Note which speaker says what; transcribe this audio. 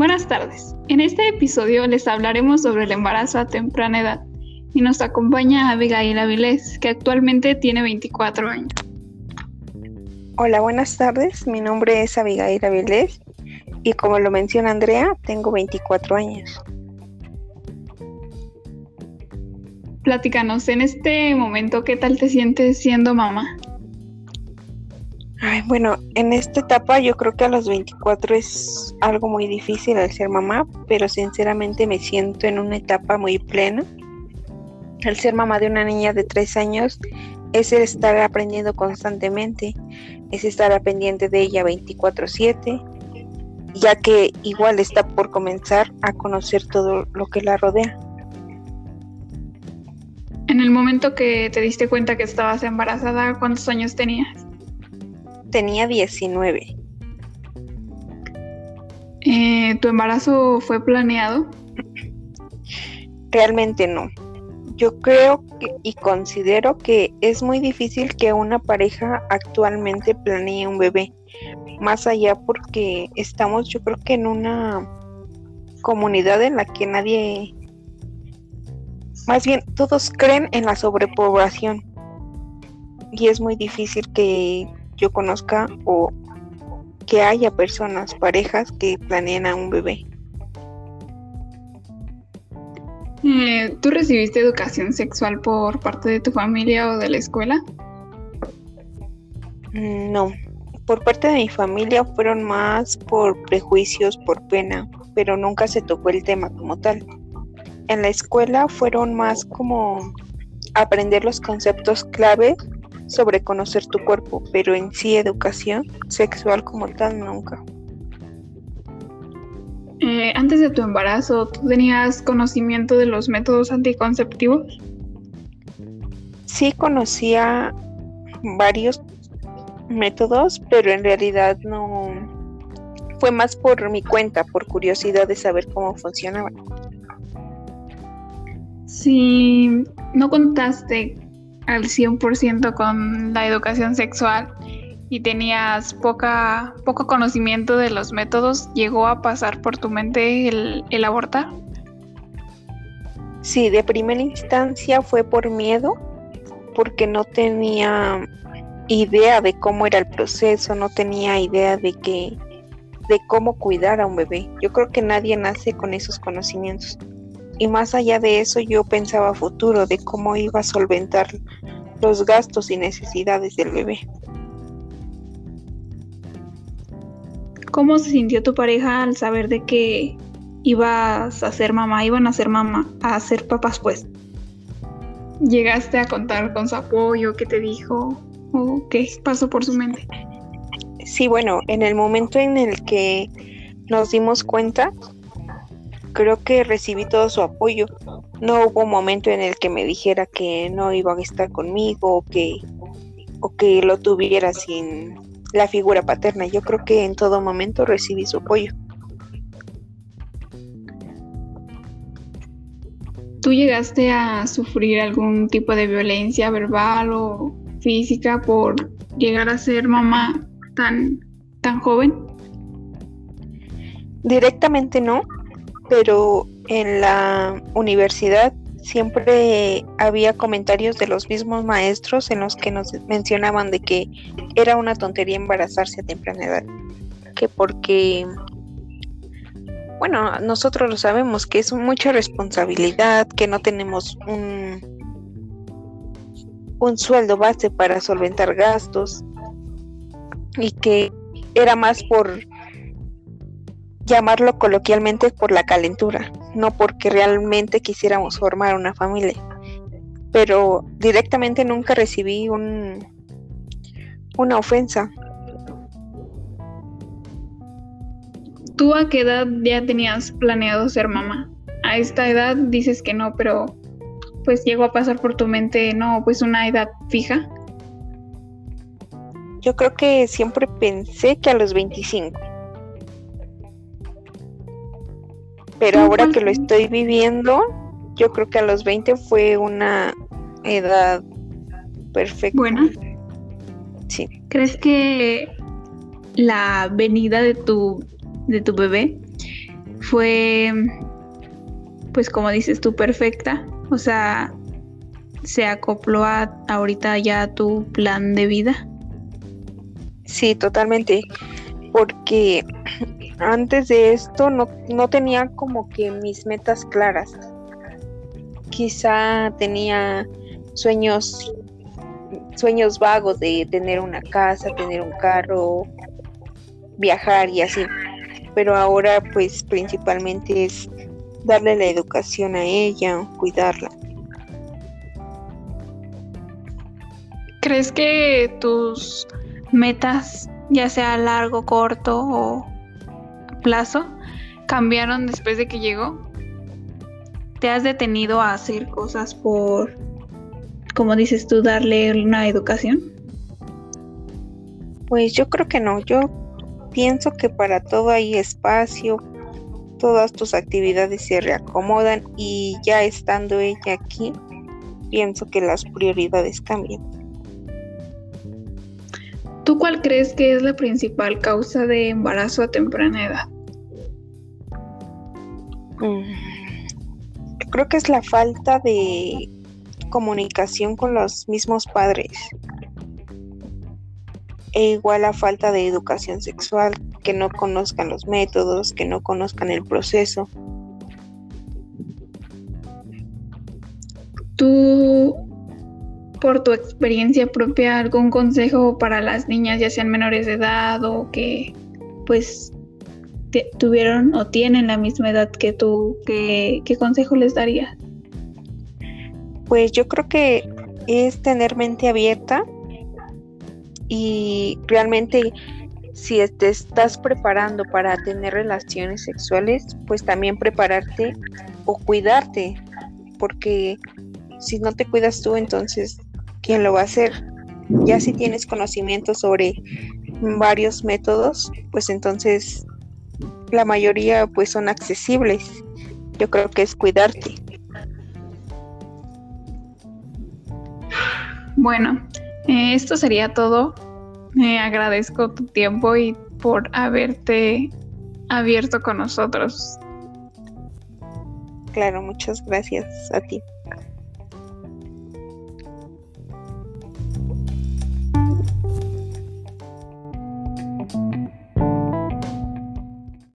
Speaker 1: Buenas tardes. En este episodio les hablaremos sobre el embarazo a temprana edad y nos acompaña Abigail Avilés, que actualmente tiene 24 años.
Speaker 2: Hola, buenas tardes. Mi nombre es Abigail Avilés y como lo menciona Andrea, tengo 24 años.
Speaker 1: Platícanos, en este momento, ¿qué tal te sientes siendo mamá?
Speaker 2: Ay, bueno, en esta etapa yo creo que a los 24 es algo muy difícil al ser mamá, pero sinceramente me siento en una etapa muy plena. Al ser mamá de una niña de 3 años es el estar aprendiendo constantemente, es estar pendiente de ella 24/7, ya que igual está por comenzar a conocer todo lo que la rodea.
Speaker 1: En el momento que te diste cuenta que estabas embarazada, ¿cuántos años tenías?
Speaker 2: Tenía 19.
Speaker 1: Eh, ¿Tu embarazo fue planeado?
Speaker 2: Realmente no. Yo creo y considero que es muy difícil que una pareja actualmente planee un bebé. Más allá porque estamos yo creo que en una comunidad en la que nadie, más bien todos creen en la sobrepoblación. Y es muy difícil que yo conozca o que haya personas, parejas que planeen a un bebé.
Speaker 1: Eh, ¿Tú recibiste educación sexual por parte de tu familia o de la escuela?
Speaker 2: Mm, no, por parte de mi familia fueron más por prejuicios, por pena, pero nunca se tocó el tema como tal. En la escuela fueron más como aprender los conceptos clave sobre conocer tu cuerpo, pero en sí educación sexual como tal nunca.
Speaker 1: Eh, antes de tu embarazo, ¿tú tenías conocimiento de los métodos anticonceptivos?
Speaker 2: Sí conocía varios métodos, pero en realidad no fue más por mi cuenta, por curiosidad de saber cómo funcionaban.
Speaker 1: Si no contaste al 100% con la educación sexual y tenías poca, poco conocimiento de los métodos, ¿llegó a pasar por tu mente el, el abortar?
Speaker 2: Sí, de primera instancia fue por miedo, porque no tenía idea de cómo era el proceso, no tenía idea de que de cómo cuidar a un bebé. Yo creo que nadie nace con esos conocimientos. Y más allá de eso, yo pensaba futuro, de cómo iba a solventar los gastos y necesidades del bebé.
Speaker 1: ¿Cómo se sintió tu pareja al saber de que ibas a ser mamá, iban a ser mamá, a ser papás pues? ¿Llegaste a contar con su apoyo? ¿Qué te dijo? ¿O qué pasó por su mente?
Speaker 2: Sí, bueno, en el momento en el que nos dimos cuenta, creo que recibí todo su apoyo. No hubo un momento en el que me dijera que no iba a estar conmigo o que, o que lo tuviera sin la figura paterna. Yo creo que en todo momento recibí su apoyo.
Speaker 1: ¿Tú llegaste a sufrir algún tipo de violencia verbal o física por llegar a ser mamá tan, tan joven?
Speaker 2: Directamente no, pero en la universidad siempre había comentarios de los mismos maestros en los que nos mencionaban de que era una tontería embarazarse a temprana edad, que porque, bueno, nosotros lo sabemos, que es mucha responsabilidad, que no tenemos un, un sueldo base para solventar gastos y que era más por llamarlo coloquialmente por la calentura, no porque realmente quisiéramos formar una familia. Pero directamente nunca recibí un, una ofensa.
Speaker 1: ¿Tú a qué edad ya tenías planeado ser mamá? A esta edad dices que no, pero pues llegó a pasar por tu mente, no, pues una edad fija.
Speaker 2: Yo creo que siempre pensé que a los 25 pero ahora que lo estoy viviendo, yo creo que a los 20 fue una edad perfecta.
Speaker 1: Buena.
Speaker 2: Sí.
Speaker 1: ¿Crees que la venida de tu, de tu bebé fue, pues como dices tú, perfecta. O sea, se acopló a ahorita ya tu plan de vida.
Speaker 2: Sí, totalmente. Porque antes de esto no, no tenía como que mis metas claras. Quizá tenía sueños sueños vagos de tener una casa, tener un carro, viajar y así. Pero ahora pues principalmente es darle la educación a ella, cuidarla.
Speaker 1: ¿Crees que tus metas, ya sea largo, corto o plazo, cambiaron después de que llegó? ¿Te has detenido a hacer cosas por, como dices tú, darle una educación?
Speaker 2: Pues yo creo que no, yo pienso que para todo hay espacio, todas tus actividades se reacomodan y ya estando ella aquí, pienso que las prioridades cambian.
Speaker 1: ¿Tú cuál crees que es la principal causa de embarazo a temprana edad?
Speaker 2: Mm, creo que es la falta de comunicación con los mismos padres. E igual la falta de educación sexual, que no conozcan los métodos, que no conozcan el proceso.
Speaker 1: ¿Tú, por tu experiencia propia, algún consejo para las niñas, ya sean menores de edad o que pues tuvieron o tienen la misma edad que tú, ¿qué, qué consejo les darías?
Speaker 2: Pues yo creo que es tener mente abierta y realmente si te estás preparando para tener relaciones sexuales, pues también prepararte o cuidarte, porque si no te cuidas tú, entonces, ¿quién lo va a hacer? Ya si tienes conocimiento sobre varios métodos, pues entonces la mayoría pues son accesibles. Yo creo que es cuidarte.
Speaker 1: Bueno, eh, esto sería todo. Me agradezco tu tiempo y por haberte abierto con nosotros.
Speaker 2: Claro, muchas gracias a ti.